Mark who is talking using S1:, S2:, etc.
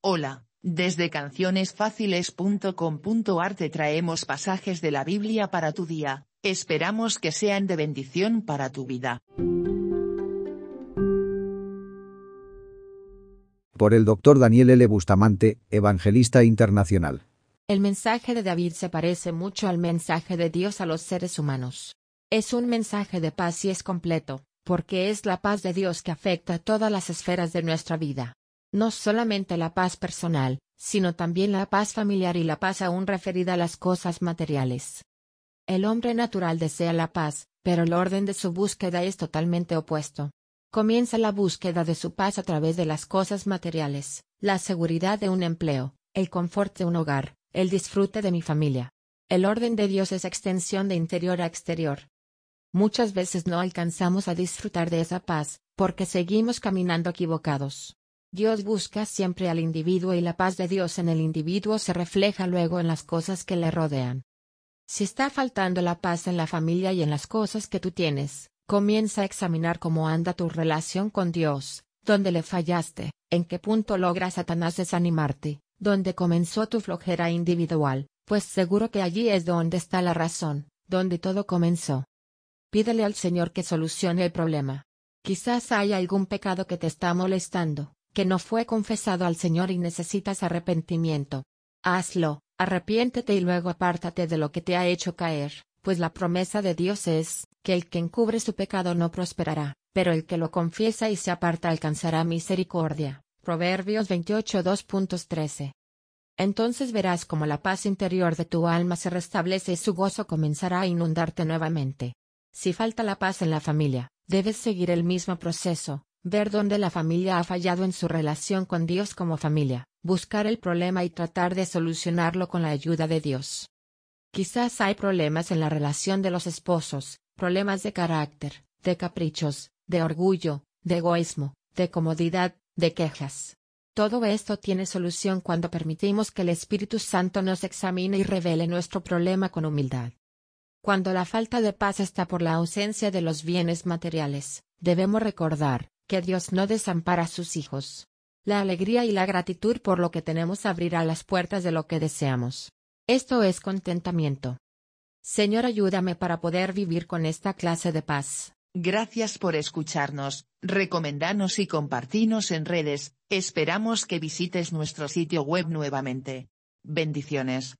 S1: Hola, desde cancionesfáciles.com.ar te traemos pasajes de la Biblia para tu día, esperamos que sean de bendición para tu vida.
S2: Por el Dr. Daniel L. Bustamante, Evangelista Internacional.
S3: El mensaje de David se parece mucho al mensaje de Dios a los seres humanos. Es un mensaje de paz y es completo, porque es la paz de Dios que afecta todas las esferas de nuestra vida. No solamente la paz personal, sino también la paz familiar y la paz aún referida a las cosas materiales. El hombre natural desea la paz, pero el orden de su búsqueda es totalmente opuesto. Comienza la búsqueda de su paz a través de las cosas materiales, la seguridad de un empleo, el confort de un hogar, el disfrute de mi familia. El orden de Dios es extensión de interior a exterior. Muchas veces no alcanzamos a disfrutar de esa paz, porque seguimos caminando equivocados. Dios busca siempre al individuo y la paz de Dios en el individuo se refleja luego en las cosas que le rodean. Si está faltando la paz en la familia y en las cosas que tú tienes, comienza a examinar cómo anda tu relación con Dios, dónde le fallaste, en qué punto logra Satanás desanimarte, dónde comenzó tu flojera individual, pues seguro que allí es donde está la razón, donde todo comenzó. Pídele al Señor que solucione el problema. Quizás haya algún pecado que te está molestando, que no fue confesado al Señor y necesitas arrepentimiento. Hazlo, arrepiéntete y luego apártate de lo que te ha hecho caer, pues la promesa de Dios es, que el que encubre su pecado no prosperará, pero el que lo confiesa y se aparta alcanzará misericordia. Proverbios 28 2.13. Entonces verás como la paz interior de tu alma se restablece y su gozo comenzará a inundarte nuevamente. Si falta la paz en la familia, debes seguir el mismo proceso, ver dónde la familia ha fallado en su relación con Dios como familia, buscar el problema y tratar de solucionarlo con la ayuda de Dios. Quizás hay problemas en la relación de los esposos, problemas de carácter, de caprichos, de orgullo, de egoísmo, de comodidad, de quejas. Todo esto tiene solución cuando permitimos que el Espíritu Santo nos examine y revele nuestro problema con humildad. Cuando la falta de paz está por la ausencia de los bienes materiales, debemos recordar que Dios no desampara a sus hijos. La alegría y la gratitud por lo que tenemos abrirá las puertas de lo que deseamos. Esto es contentamiento. Señor, ayúdame para poder vivir con esta clase de paz.
S1: Gracias por escucharnos, recomendanos y compartinos en redes, esperamos que visites nuestro sitio web nuevamente. Bendiciones.